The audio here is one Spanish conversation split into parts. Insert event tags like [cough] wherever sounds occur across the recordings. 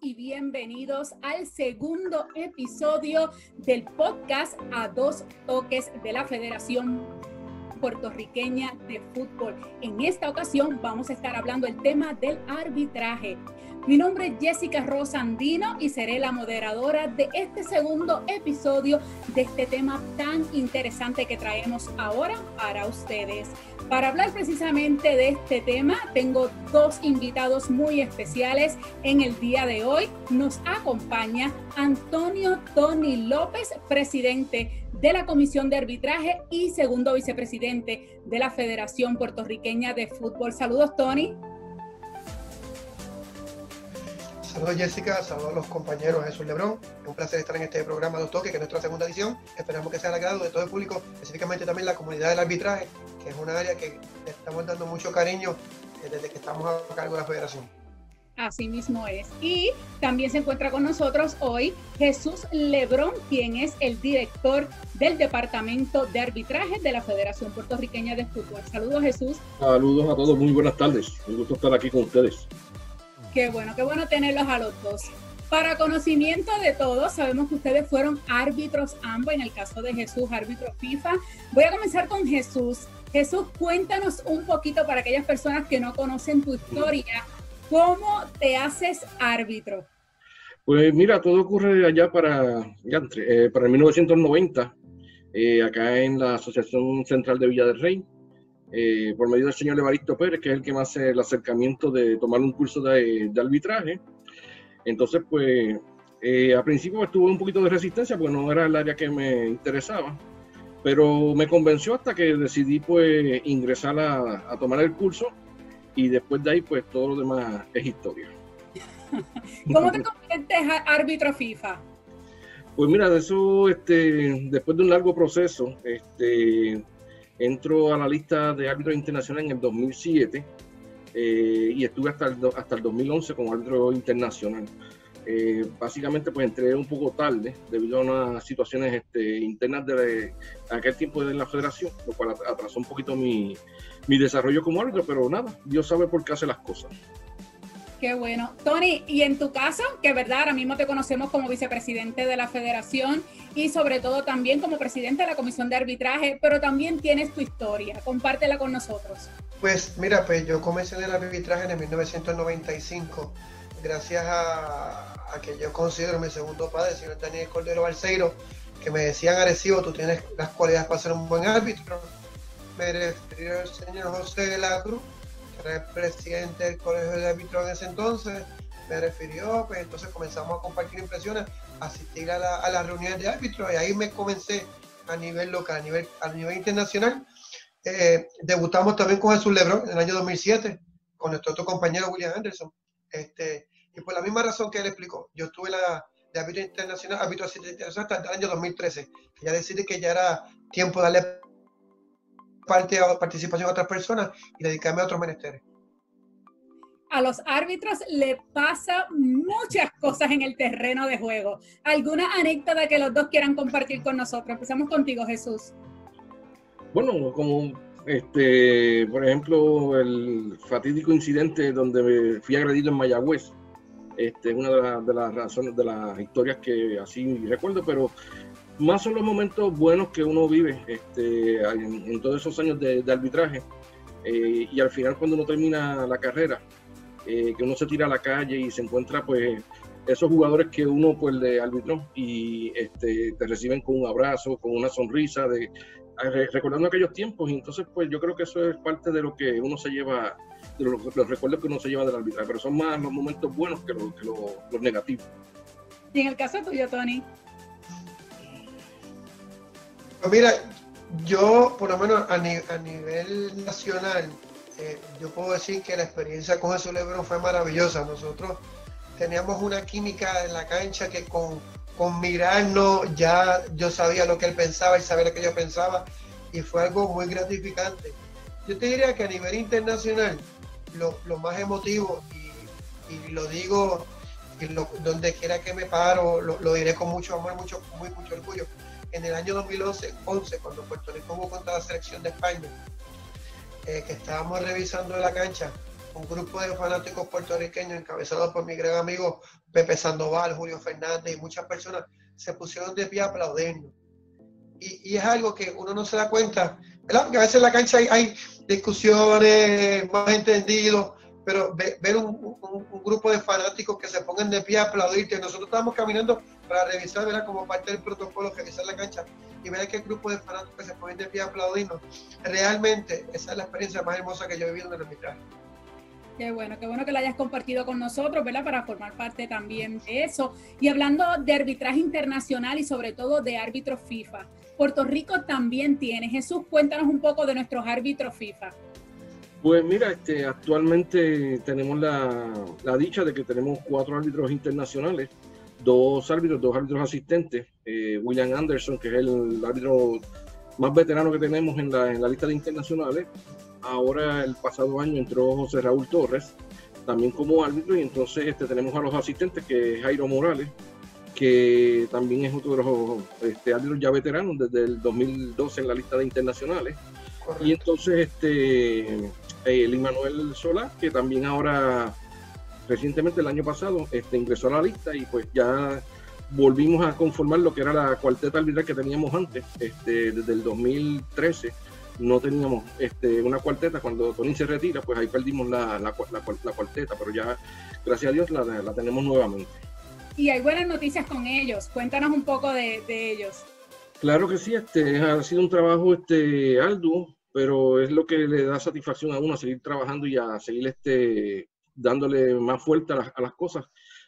Y bienvenidos al segundo episodio del podcast a dos toques de la Federación puertorriqueña de fútbol. En esta ocasión vamos a estar hablando el tema del arbitraje. Mi nombre es Jessica Rosandino y seré la moderadora de este segundo episodio de este tema tan interesante que traemos ahora para ustedes. Para hablar precisamente de este tema, tengo dos invitados muy especiales en el día de hoy. Nos acompaña Antonio Tony López, presidente de la Comisión de Arbitraje y segundo vicepresidente de la Federación Puertorriqueña de Fútbol. Saludos, Tony. Saludos Jessica, saludos a los compañeros Jesús Lebrón. Es un placer estar en este programa de Toques, que es nuestra segunda edición. Esperamos que sea el agrado de todo el público, específicamente también la comunidad del arbitraje, que es una área que le estamos dando mucho cariño eh, desde que estamos a cargo de la federación. Así mismo es. Y también se encuentra con nosotros hoy Jesús Lebrón, quien es el director del Departamento de Arbitraje de la Federación Puertorriqueña de Fútbol. Saludos Jesús. Saludos a todos, muy buenas tardes. Un gusto estar aquí con ustedes. Qué bueno, qué bueno tenerlos a los dos. Para conocimiento de todos, sabemos que ustedes fueron árbitros ambos, en el caso de Jesús, árbitro FIFA. Voy a comenzar con Jesús. Jesús, cuéntanos un poquito para aquellas personas que no conocen tu historia, ¿cómo te haces árbitro? Pues mira, todo ocurre allá para, eh, para el 1990, eh, acá en la Asociación Central de Villa del Rey. Eh, por medio del señor Evaristo Pérez, que es el que me hace el acercamiento de tomar un curso de, arbitraje. Entonces, pues, eh, al principio estuve un poquito de resistencia, porque no era el área que me interesaba, pero me convenció hasta que decidí, pues, ingresar a, tomar el curso y después de ahí, pues, todo lo demás es historia. [laughs] ¿Cómo te conviertes árbitro FIFA? Pues mira, de eso, este, después de un largo proceso, este, Entro a la lista de árbitros internacionales en el 2007 eh, y estuve hasta el, hasta el 2011 como árbitro internacional. Eh, básicamente pues entré un poco tarde debido a unas situaciones este, internas de, aquel tiempo de la federación, lo cual atrasó un poquito mi, mi desarrollo como árbitro, pero nada, Dios sabe por qué hace las cosas. Qué bueno. Tony, y en tu caso, que verdad, ahora mismo te conocemos como vicepresidente de la federación y sobre todo también como presidente de la comisión de arbitraje, pero también tienes tu historia. Compártela con nosotros. Pues mira, pues yo comencé en el arbitraje en 1995, gracias a, que yo considero mi segundo padre, el señor Daniel Cordero Balseiro, que me decían, Arecibo, tú tienes las cualidades para ser un buen árbitro. Me refirió el señor José de era presidente del colegio de árbitros en ese entonces, me refirió, pues entonces comenzamos a compartir impresiones, asistir a, la, a las reuniones de árbitros y ahí me comencé a nivel local, a nivel, a nivel internacional. Eh, debutamos también con Jesús Lebron en el año 2007, con nuestro otro compañero William Anderson. Este, y por la misma razón que él explicó, yo estuve la, de árbitro internacional, árbitro internacional hasta el año 2013, que ya decidí que ya era tiempo de darle parte a participación a otras personas y dedicarme a otros menesteres. A los árbitros le pasa muchas cosas en el terreno de juego. ¿Alguna anécdota que los dos quieran compartir con nosotros? Empezamos contigo, Jesús. Bueno, como este, por ejemplo, el fatídico incidente donde me fui agredido en Mayagüez. Este, una de, de, las razones, de las historias que así recuerdo, pero más son los momentos buenos que uno vive este, en, todos esos años de, arbitraje. Eh, y al final cuando uno termina la carrera, eh, que uno se tira a la calle y se encuentra pues esos jugadores que uno pues le arbitró y este, te reciben con un abrazo, con una sonrisa, de, recordando aquellos tiempos. Y entonces pues yo creo que eso es parte de lo que uno se lleva, de los, recuerdos que uno se lleva del arbitraje, pero son más los momentos buenos que, los, que los negativos. Y en el caso tuyo, Tony. Pues mira, yo por lo menos a, nivel nacional, eh, yo puedo decir que la experiencia con Jesús Lebron fue maravillosa. Nosotros teníamos una química en la cancha que con, con mirarnos ya yo sabía lo que él pensaba y sabía lo que yo pensaba y fue algo muy gratificante. Yo te diría que a nivel internacional, lo, más emotivo, y, lo digo donde quiera que me paro, lo, diré con mucho amor, mucho, muy, mucho orgullo en el año 2011, 11, cuando Puerto Rico jugó contra la selección de España, eh, que estábamos revisando la cancha un grupo de fanáticos puertorriqueños encabezados por mi gran amigo Pepe Sandoval, Julio Fernández y muchas personas se pusieron de pie a aplaudirnos. Y, es algo que uno no se da cuenta, ¿verdad? Que a veces en la cancha hay, discusiones, más entendidos, pero ver un, grupo de fanáticos que se pongan de pie a aplaudirte. Nosotros estamos caminando para revisar, ¿verdad? Como parte del protocolo, revisar la cancha y ver que el grupo de fanáticos que se ponen de pie a aplaudirnos. Realmente, esa es la experiencia más hermosa que yo he vivido en el arbitraje. Qué bueno, qué bueno que la hayas compartido con nosotros, ¿verdad? Para formar parte también de eso. Y hablando de arbitraje internacional y sobre todo de árbitros FIFA, Puerto Rico también tiene. Jesús, cuéntanos un poco de nuestros árbitros FIFA. Pues mira, este, actualmente tenemos la, dicha de que tenemos cuatro árbitros internacionales, dos árbitros, dos árbitros asistentes. Eh, William Anderson, que es el árbitro más veterano que tenemos en la, en la lista de internacionales, ahora el pasado año entró José Raúl Torres, también como árbitro, y entonces este, tenemos a los asistentes, que es Jairo Morales, que también es otro de los este, árbitros ya veteranos desde el 2012 en la lista de internacionales. Y entonces este el Immanuel Solá, que también ahora recientemente el año pasado este, ingresó a la lista y pues ya volvimos a conformar lo que era la cuarteta arbitral que teníamos antes, este, desde el 2013 no teníamos este, una cuarteta. Cuando Tony se retira, pues ahí perdimos la, la, cuarteta, pero ya, gracias a Dios, la, la, tenemos nuevamente. Y hay buenas noticias con ellos. Cuéntanos un poco de, ellos. Claro que sí, este, ha sido un trabajo este, arduo, pero es lo que le da satisfacción a uno a seguir trabajando y a seguir este, dándole más fuerza a las, cosas.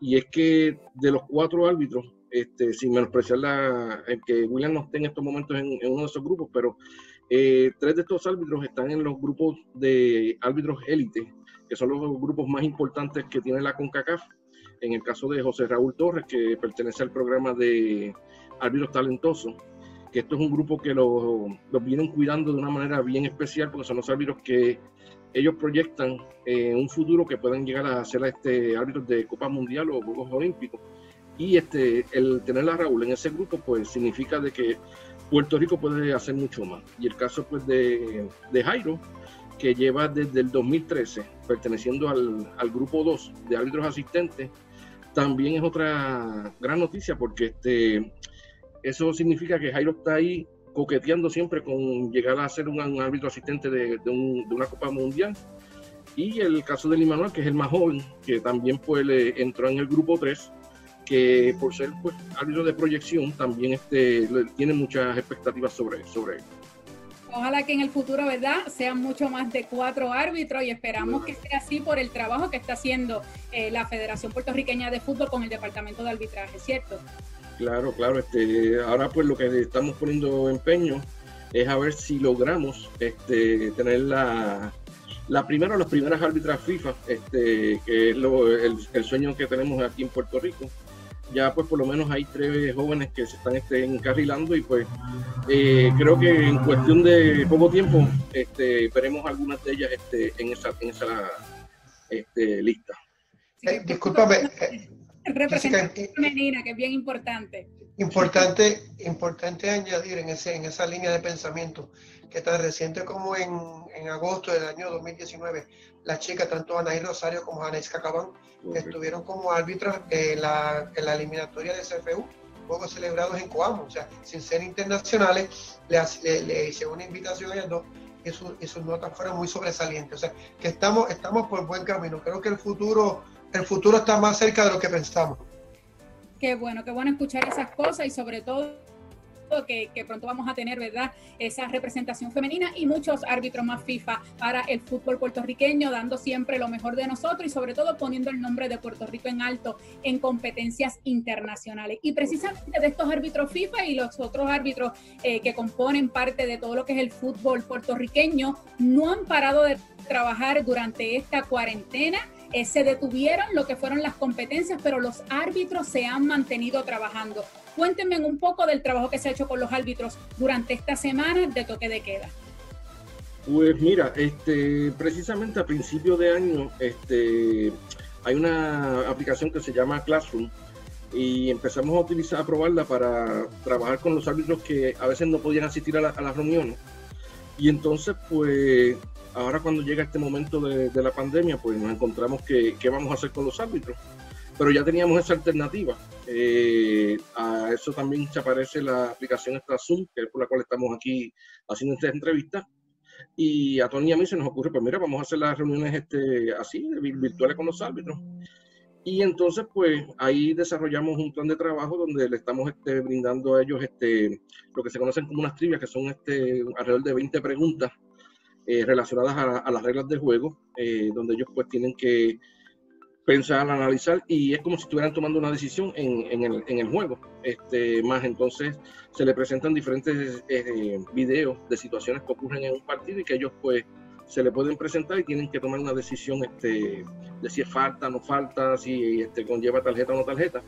Y es que de los cuatro árbitros, este, sin menospreciar la, el que William no esté en estos momentos en, en, uno de esos grupos, pero eh, tres de estos árbitros están en los grupos de árbitros élite, que son los grupos más importantes que tiene la CONCACAF. En el caso de José Raúl Torres, que pertenece al programa de árbitros talentosos, que esto es un grupo que los vienen cuidando de una manera bien especial, porque son los árbitros que ellos proyectan en un futuro que puedan llegar a ser este árbitros de Copa Mundial o Juegos Olímpicos. Y este, el tener a Raúl en ese grupo, pues significa de que Puerto Rico puede hacer mucho más. Y el caso pues de, Jairo, que lleva desde el 2013 perteneciendo al, grupo 2 de árbitros asistentes, también es otra gran noticia porque este, eso significa que Jairo está ahí coqueteando siempre con llegar a ser un, árbitro asistente de, una Copa Mundial. Y el caso de Limanuel, que es el más joven, que también pues, entró en el grupo 3 que por ser pues, árbitro de proyección también este, tiene muchas expectativas sobre, sobre él. Ojalá que en el futuro, ¿verdad?, sean mucho más de cuatro árbitros y esperamos que sea así por el trabajo que está haciendo eh, la Federación Puertorriqueña de Fútbol con el Departamento de Arbitraje, ¿cierto? Claro, claro. Este, ahora pues lo que estamos poniendo empeño es a ver si logramos este, tener la, la primera o las primeras árbitras FIFA, este, que es el, el, sueño que tenemos aquí en Puerto Rico, ya pues por lo menos hay tres jóvenes que se están este, encarrilando y pues eh, creo que en cuestión de poco tiempo este, veremos algunas de ellas este, en esa, en esa este, lista. Eh, Representación femenina, que es bien importante. Importante, importante añadir en, ese, en esa línea de pensamiento que tan reciente como en, en agosto del año 2019, las chicas, tanto Anaí Rosario como Anaís Cacabán, estuvieron como árbitros en la, en la eliminatoria de CFU, juegos celebrados en Coamo, o sea, sin ser internacionales, le, le, hice una invitación a ellos dos y, y, sus notas fueron muy sobresalientes. O sea, que estamos, estamos por buen camino. Creo que el futuro, el futuro está más cerca de lo que pensamos. Qué bueno, qué bueno escuchar esas cosas y sobre todo que, pronto vamos a tener, ¿verdad? Esa representación femenina y muchos árbitros más FIFA para el fútbol puertorriqueño, dando siempre lo mejor de nosotros y sobre todo poniendo el nombre de Puerto Rico en alto en competencias internacionales. Y precisamente de estos árbitros FIFA y los otros árbitros eh, que componen parte de todo lo que es el fútbol puertorriqueño, no han parado de trabajar durante esta cuarentena eh, se detuvieron lo que fueron las competencias, pero los árbitros se han mantenido trabajando. Cuéntenme un poco del trabajo que se ha hecho con los árbitros durante esta semana de toque de queda. Pues mira, este, precisamente a principio de año este, hay una aplicación que se llama Classroom y empezamos a utilizar, a probarla para trabajar con los árbitros que a veces no podían asistir a, las reuniones. Y entonces, pues, ahora cuando llega este momento de, la pandemia, pues nos encontramos que qué vamos a hacer con los árbitros. Pero ya teníamos esa alternativa. Eh, a eso también se aparece la aplicación esta Zoom, que es por la cual estamos aquí haciendo esta entrevista. Y a Tony y a mí se nos ocurre, pues mira, vamos a hacer las reuniones este, así, virtuales con los árbitros. Y entonces, pues ahí desarrollamos un plan de trabajo donde le estamos este, brindando a ellos este, lo que se conocen como unas trivias, que son este, alrededor de 20 preguntas eh, relacionadas a, las reglas del juego, eh, donde ellos pues tienen que pensar, analizar y es como si estuvieran tomando una decisión en, el, juego. Este, más entonces se le presentan diferentes eh, videos de situaciones que ocurren en un partido y que ellos pues se le pueden presentar y tienen que tomar una decisión este, de si es falta, no falta, si este, conlleva tarjeta o no tarjeta.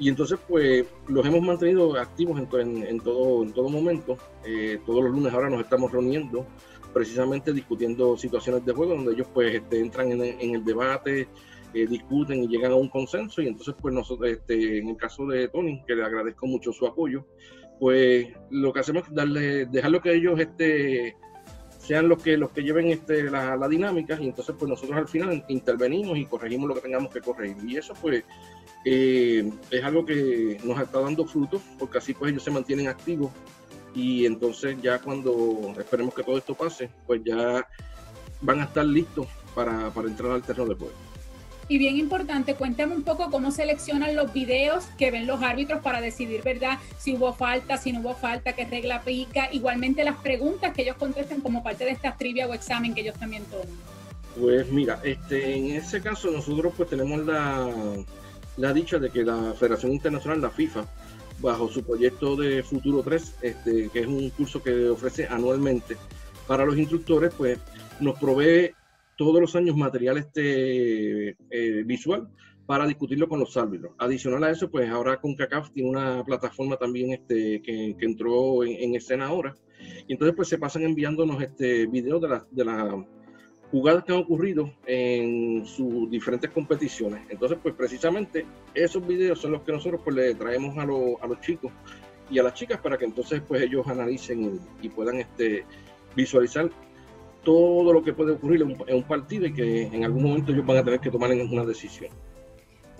Y entonces, pues, los hemos mantenido activos en, en, todo, en todo momento. Eh, todos los lunes ahora nos estamos reuniendo, precisamente discutiendo situaciones de juego, donde ellos, pues, este, entran en, en, el debate, eh, discuten y llegan a un consenso. Y entonces, pues, nosotros, este, en el caso de Tony, que le agradezco mucho su apoyo, pues, lo que hacemos es darle, dejarlo que ellos, este, sean los que los que lleven este, la, dinámica y entonces pues nosotros al final intervenimos y corregimos lo que tengamos que corregir y eso pues eh, es algo que nos está dando frutos porque así pues ellos se mantienen activos y entonces ya cuando esperemos que todo esto pase pues ya van a estar listos para, para entrar al terreno de. Y bien importante, cuéntame un poco cómo seleccionan los videos que ven los árbitros para decidir, ¿verdad? Si hubo falta, si no hubo falta, qué regla pica. Igualmente las preguntas que ellos contestan como parte de esta trivia o examen que ellos también toman. Pues mira, este, en ese caso nosotros pues tenemos la, la dicha de que la Federación Internacional, la FIFA, bajo su proyecto de Futuro 3, este, que es un curso que ofrece anualmente para los instructores, pues nos provee todos los años material este, eh, visual para discutirlo con los árbitros. Adicional a eso, pues ahora con CACAF tiene una plataforma también este, que, entró en, escena ahora. Y entonces pues se pasan enviándonos este videos de las de las jugadas que han ocurrido en sus diferentes competiciones. Entonces pues precisamente esos videos son los que nosotros pues le traemos a, a los chicos y a las chicas para que entonces pues ellos analicen y, y puedan este, visualizar todo lo que puede ocurrir en un, partido y que en algún momento ellos van a tener que tomar una decisión.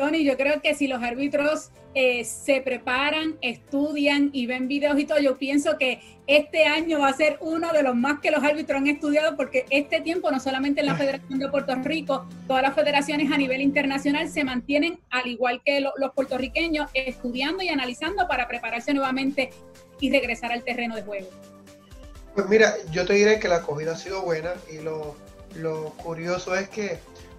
Tony, yo creo que si los árbitros eh, se preparan, estudian y ven videos y todo, yo pienso que este año va a ser uno de los más que los árbitros han estudiado porque este tiempo, no solamente en la Federación de Puerto Rico, todas las federaciones a nivel internacional se mantienen, al igual que los puertorriqueños, estudiando y analizando para prepararse nuevamente y regresar al terreno de juego. Pues mira, yo te diré que la acogida ha sido buena y lo, curioso es que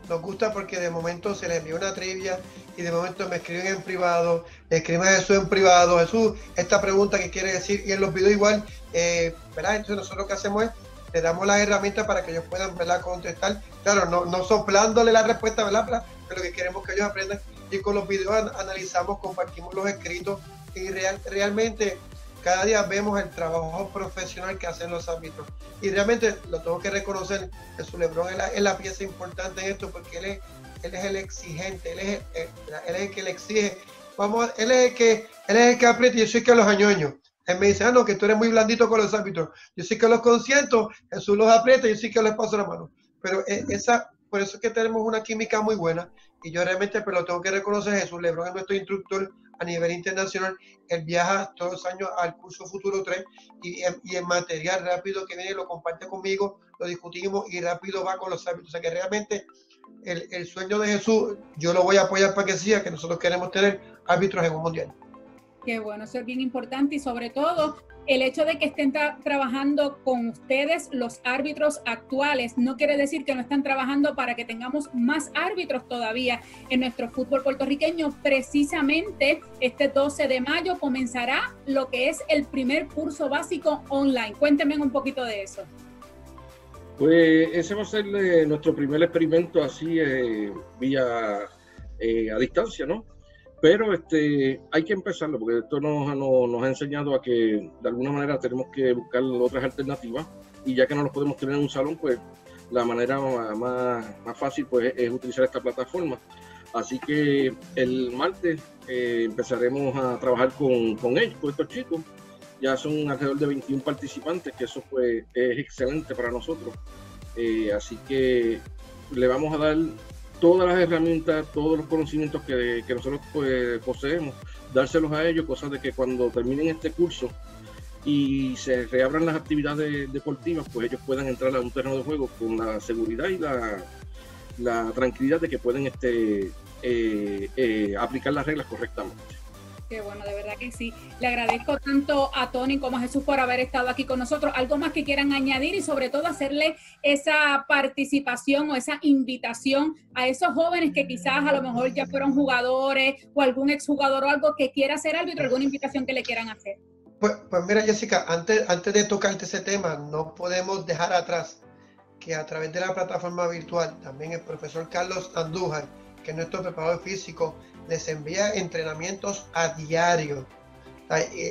nos gusta porque de momento se les envió una trivia y de momento me escriben en privado, le escriben a Jesús en privado, Jesús, esta pregunta que quiere decir, y en los videos igual, eh, ¿verdad? Entonces nosotros lo que hacemos es, le damos las herramientas para que ellos puedan, ¿verdad? Contestar, claro, no, no soplándole la respuesta, ¿verdad? Pero que queremos que ellos aprendan y con los videos analizamos, compartimos los escritos y real, realmente cada día vemos el trabajo profesional que hacen los árbitros. Y realmente lo tengo que reconocer, que su Lebron es la, pieza importante en esto porque él es, es el exigente, él es el, es el que le exige. Vamos, él es el que, él es el que aprieta y yo soy que los añoño. Él me dice, ah, no, que tú eres muy blandito con los árbitros. Yo sí que los consiento, Jesús los aprieta y yo sí que les paso la mano. Pero eh, esa, por eso es que tenemos una química muy buena y yo realmente pero lo tengo que reconocer, Jesús Lebron es nuestro instructor a nivel internacional, él viaja todos los años al curso Futuro 3 y, y en material rápido que viene lo comparte conmigo, lo discutimos y rápido va con los árbitros, o sea que realmente el, el sueño de Jesús yo lo voy a apoyar para que sea, que nosotros queremos tener árbitros en un mundial. Qué bueno, eso es bien importante y sobre todo el hecho de que estén trabajando con ustedes los árbitros actuales no quiere decir que no están trabajando para que tengamos más árbitros todavía en nuestro fútbol puertorriqueño. Precisamente este 12 de mayo comenzará lo que es el primer curso básico online. Cuéntenme un poquito de eso. Pues ese va a ser eh, nuestro primer experimento así eh, vía eh, a distancia, ¿no? Pero este, hay que empezarlo porque esto nos, nos, ha enseñado a que de alguna manera tenemos que buscar otras alternativas y ya que no los podemos tener en un salón, pues la manera más, más fácil pues, es utilizar esta plataforma. Así que el martes eh, empezaremos a trabajar con, con ellos, con estos chicos, ya son alrededor de 21 participantes, que eso pues es excelente para nosotros. Eh, así que le vamos a dar todas las herramientas, todos los conocimientos que, nosotros pues, poseemos, dárselos a ellos, cosas de que cuando terminen este curso y se reabran las actividades deportivas, pues ellos puedan entrar a un terreno de juego con la seguridad y la, la tranquilidad de que pueden este, eh, eh, aplicar las reglas correctamente. Qué bueno, de verdad que sí. Le agradezco tanto a Tony como a Jesús por haber estado aquí con nosotros. Algo más que quieran añadir y sobre todo hacerle esa participación o esa invitación a esos jóvenes que quizás a lo mejor ya fueron jugadores o algún exjugador o algo que quiera hacer árbitro, alguna invitación que le quieran hacer. Pues, pues mira, Jessica, antes, antes de tocarte ese tema, no podemos dejar atrás que a través de la plataforma virtual, también el profesor Carlos Andújar, que es nuestro preparador físico, les envía entrenamientos a diario.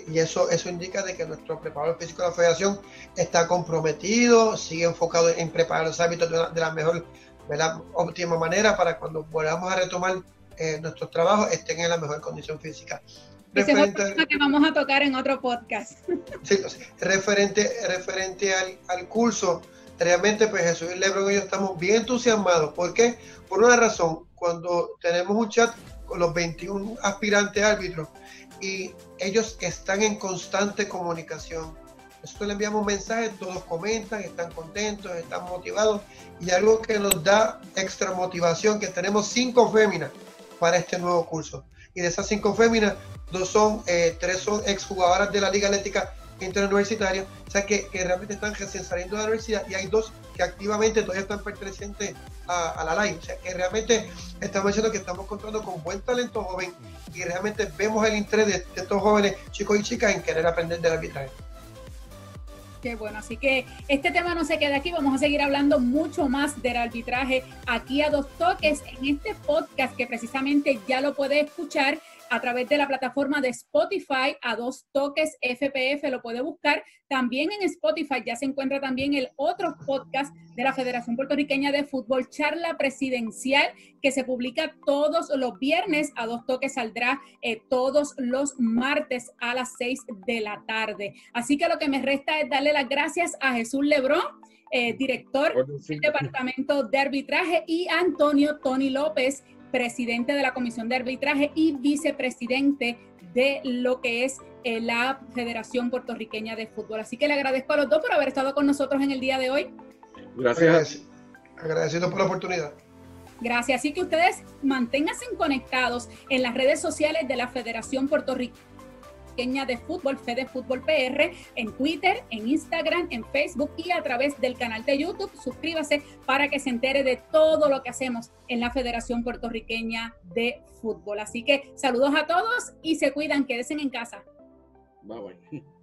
Y eso, eso indica de que nuestro preparador físico de la federación está comprometido, sigue enfocado en preparar los hábitos de, la mejor, de la óptima manera para cuando volvamos a retomar eh, nuestros trabajos estén en la mejor condición física. Ese es que vamos a tocar en otro podcast. [laughs] Sí, referente, referente al, al curso, realmente pues Jesús y Lebron y yo estamos bien entusiasmados. ¿Por qué? Por una razón, cuando tenemos un chat con los 21 aspirantes árbitros y ellos están en constante comunicación. Nosotros le enviamos mensajes, todos comentan, están contentos, están motivados y algo que nos da extra motivación, que tenemos cinco féminas para este nuevo curso. Y de esas cinco féminas, dos son, eh, tres son exjugadoras de la Liga Atlética interuniversitaria, o sea que, que, realmente están recién saliendo de la universidad y hay dos que activamente todavía están pertenecientes a, la LAI, o sea que realmente estamos diciendo que estamos contando con buen talento joven y realmente vemos el interés de, estos jóvenes chicos y chicas en querer aprender del arbitraje. Qué bueno, así que este tema no se queda aquí, vamos a seguir hablando mucho más del arbitraje aquí a dos toques en este podcast que precisamente ya lo puede escuchar a través de la plataforma de Spotify a dos toques FPF, lo puede buscar. También en Spotify ya se encuentra también el otro podcast de la Federación Puertorriqueña de Fútbol, Charla Presidencial, que se publica todos los viernes. A dos toques saldrá eh, todos los martes a las seis de la tarde. Así que lo que me resta es darle las gracias a Jesús Lebrón. Eh, director del Departamento de Arbitraje, y Antonio Tony López, presidente de la Comisión de Arbitraje y vicepresidente de lo que es eh, la Federación Puertorriqueña de Fútbol. Así que le agradezco a los dos por haber estado con nosotros en el día de hoy. Gracias. Agradecido por la oportunidad. Gracias. Así que ustedes manténganse conectados en las redes sociales de la Federación Puertorriqueña de fútbol, Fede Fútbol PR, en Twitter, en Instagram, en Facebook y a través del canal de YouTube. Suscríbase para que se entere de todo lo que hacemos en la Federación Puertorriqueña de Fútbol. Así que saludos a todos y se cuidan, quédense en casa. Bye bye. [laughs]